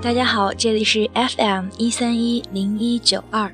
大家好，这里是 FM 一三一零一九二。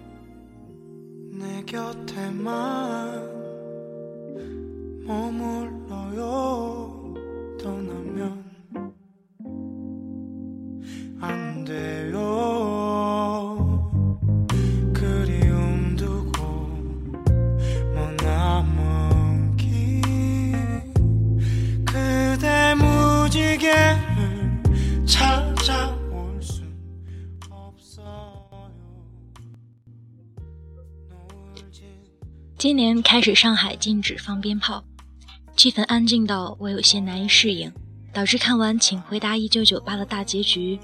今年开始，上海禁止放鞭炮，气氛安静到我有些难以适应，导致看完《请回答一九九八》的大结局，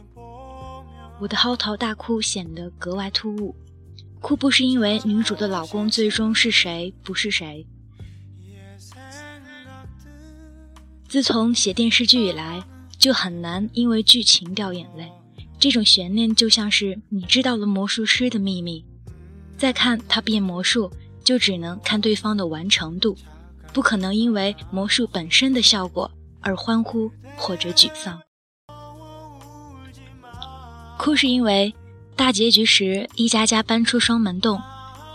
我的嚎啕大哭显得格外突兀。哭不是因为女主的老公最终是谁不是谁，自从写电视剧以来，就很难因为剧情掉眼泪。这种悬念就像是你知道了魔术师的秘密，再看他变魔术。就只能看对方的完成度，不可能因为魔术本身的效果而欢呼或者沮丧。哭是因为大结局时一家家搬出双门洞，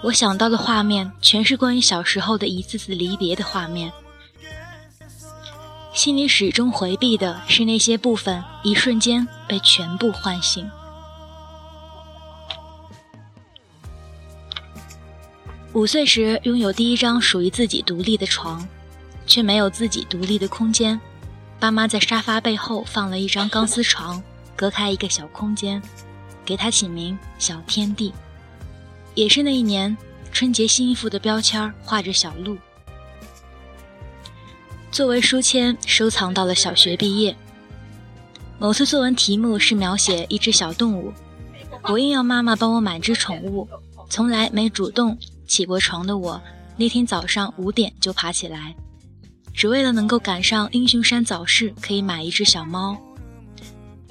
我想到的画面全是关于小时候的一次次离别的画面，心里始终回避的是那些部分，一瞬间被全部唤醒。五岁时拥有第一张属于自己独立的床，却没有自己独立的空间。爸妈在沙发背后放了一张钢丝床，隔开一个小空间，给他起名小天地。也是那一年，春节新衣服的标签画着小鹿，作为书签收藏到了小学毕业。某次作文题目是描写一只小动物，我硬要妈妈帮我买只宠物，从来没主动。起过床的我，那天早上五点就爬起来，只为了能够赶上英雄山早市，可以买一只小猫。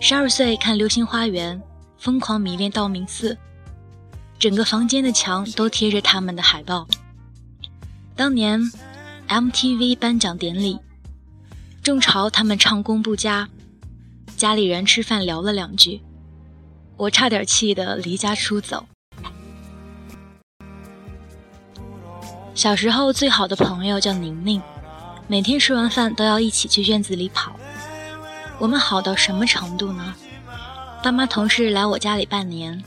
十二岁看《流星花园》，疯狂迷恋道明寺，整个房间的墙都贴着他们的海报。当年 MTV 颁奖典礼，众嘲他们唱功不佳，家里人吃饭聊了两句，我差点气得离家出走。小时候最好的朋友叫宁宁，每天吃完饭都要一起去院子里跑。我们好到什么程度呢？爸妈同事来我家里半年，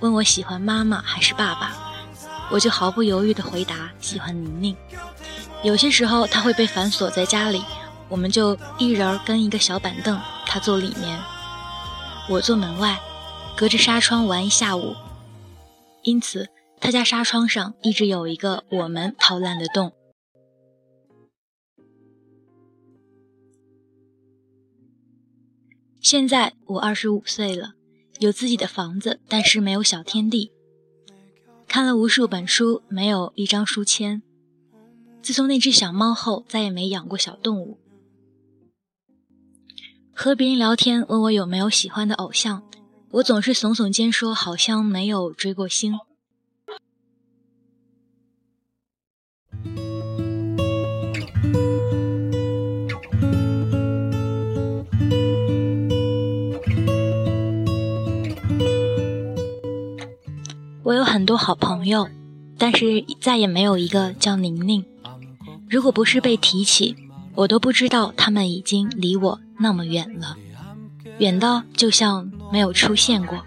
问我喜欢妈妈还是爸爸，我就毫不犹豫地回答喜欢宁宁。有些时候他会被反锁在家里，我们就一人跟一个小板凳，他坐里面，我坐门外，隔着纱窗玩一下午。因此。他家纱窗上一直有一个我们掏烂的洞。现在我二十五岁了，有自己的房子，但是没有小天地。看了无数本书，没有一张书签。自从那只小猫后，再也没养过小动物。和别人聊天，问我有没有喜欢的偶像，我总是耸耸肩说，好像没有追过星。我有很多好朋友，但是再也没有一个叫宁宁。如果不是被提起，我都不知道他们已经离我那么远了，远到就像没有出现过。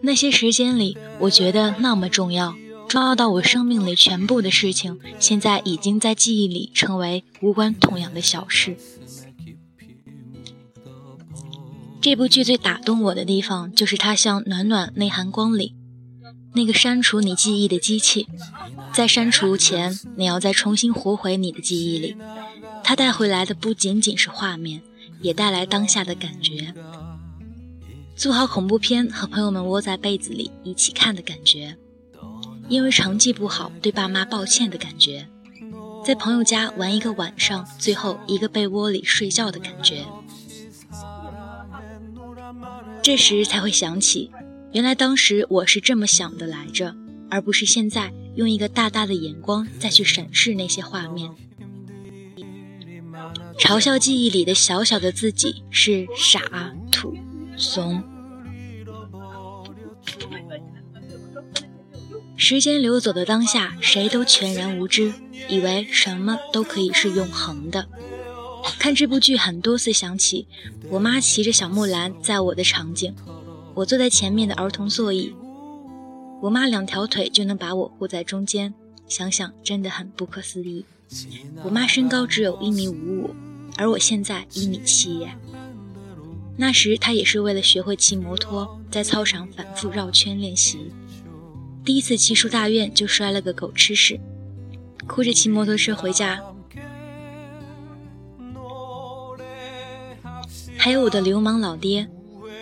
那些时间里，我觉得那么重要，重要到我生命里全部的事情，现在已经在记忆里成为无关痛痒的小事。这部剧最打动我的地方，就是它像暖暖内含光里那个删除你记忆的机器，在删除前，你要再重新活回你的记忆里。它带回来的不仅仅是画面，也带来当下的感觉。做好恐怖片和朋友们窝在被子里一起看的感觉，因为成绩不好对爸妈抱歉的感觉，在朋友家玩一个晚上，最后一个被窝里睡觉的感觉。这时才会想起，原来当时我是这么想的来着，而不是现在用一个大大的眼光再去审视那些画面，嘲笑记忆里的小小的自己是傻、土、怂。时间流走的当下，谁都全然无知，以为什么都可以是永恒的。看这部剧很多次想起我妈骑着小木兰载我的场景，我坐在前面的儿童座椅，我妈两条腿就能把我护在中间，想想真的很不可思议。我妈身高只有一米五五，而我现在一米七耶。那时她也是为了学会骑摩托，在操场反复绕圈练习。第一次骑出大院就摔了个狗吃屎，哭着骑摩托车回家。还有我的流氓老爹，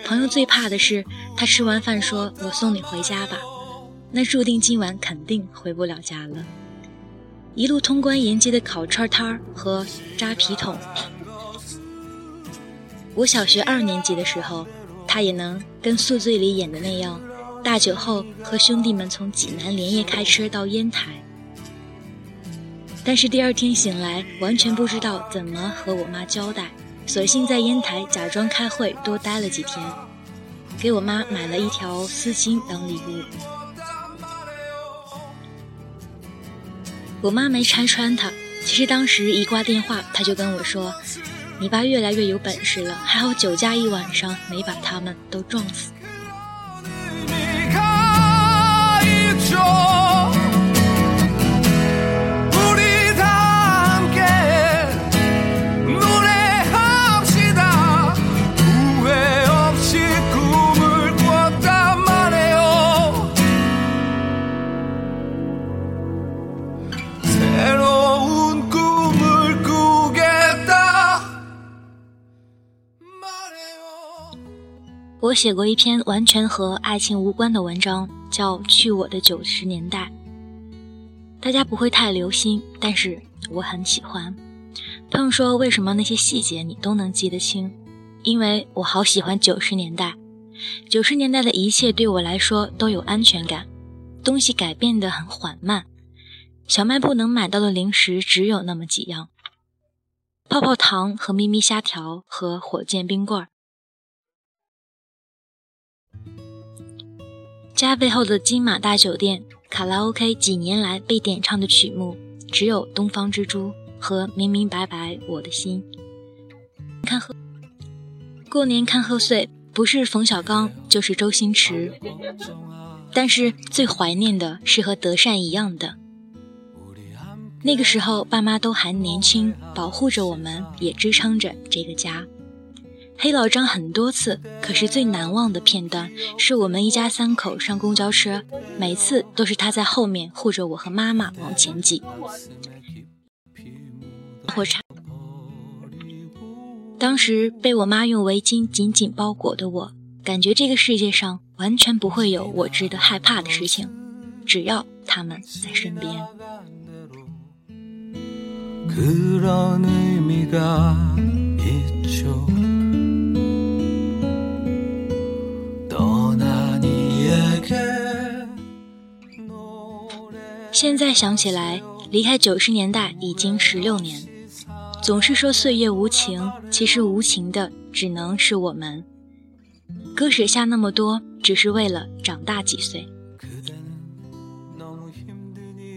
朋友最怕的是他吃完饭说：“我送你回家吧。”那注定今晚肯定回不了家了。一路通关沿街的烤串摊儿和扎皮桶。我小学二年级的时候，他也能跟宿醉里演的那样。大酒后和兄弟们从济南连夜开车到烟台，但是第二天醒来完全不知道怎么和我妈交代，索性在烟台假装开会多待了几天，给我妈买了一条丝巾当礼物。我妈没拆穿他，其实当时一挂电话他就跟我说：“你爸越来越有本事了，还好酒驾一晚上没把他们都撞死。”我写过一篇完全和爱情无关的文章，叫《去我的九十年代》。大家不会太留心，但是我很喜欢。朋友说：“为什么那些细节你都能记得清？”因为我好喜欢九十年代。九十年代的一切对我来说都有安全感，东西改变得很缓慢。小卖部能买到的零食只有那么几样：泡泡糖和咪咪虾条和火箭冰棍儿。家背后的金马大酒店卡拉 OK，几年来被点唱的曲目只有《东方之珠》和《明明白白我的心》。看贺，过年看贺岁，不是冯小刚就是周星驰，但是最怀念的是和德善一样的。那个时候爸妈都还年轻，保护着我们，也支撑着这个家。黑老张很多次，可是最难忘的片段是我们一家三口上公交车，每次都是他在后面护着我和妈妈往前挤。火柴，当时被我妈用围巾紧紧包裹的我，感觉这个世界上完全不会有我值得害怕的事情，只要他们在身边。现在想起来，离开九十年代已经十六年。总是说岁月无情，其实无情的只能是我们。割舍下那么多，只是为了长大几岁。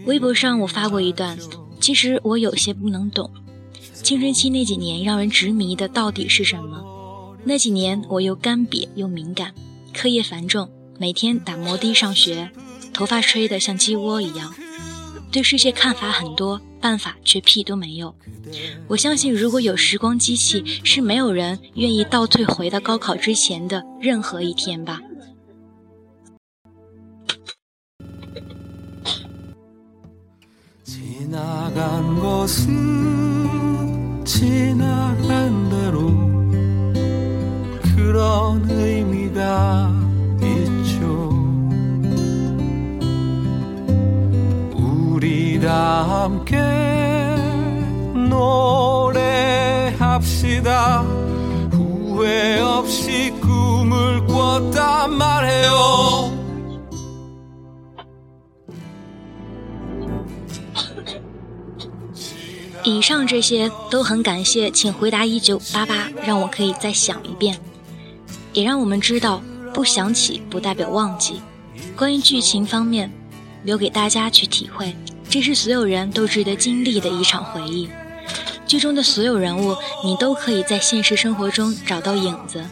微博上我发过一段，其实我有些不能懂，青春期那几年让人执迷的到底是什么？那几年我又干瘪又敏感，课业繁重，每天打摩的上学，头发吹得像鸡窝一样。对世界看法很多办法却屁都没有。我相信如果有时光机器是没有人愿意倒退回到高考之前的任何一天吧。以上这些都很感谢请回答一九八八让我可以再想一遍。也让我们知道不想起不代表忘记。关于剧情方面留给大家去体会。这是所有人都值得经历的一场回忆。剧中的所有人物，你都可以在现实生活中找到影子。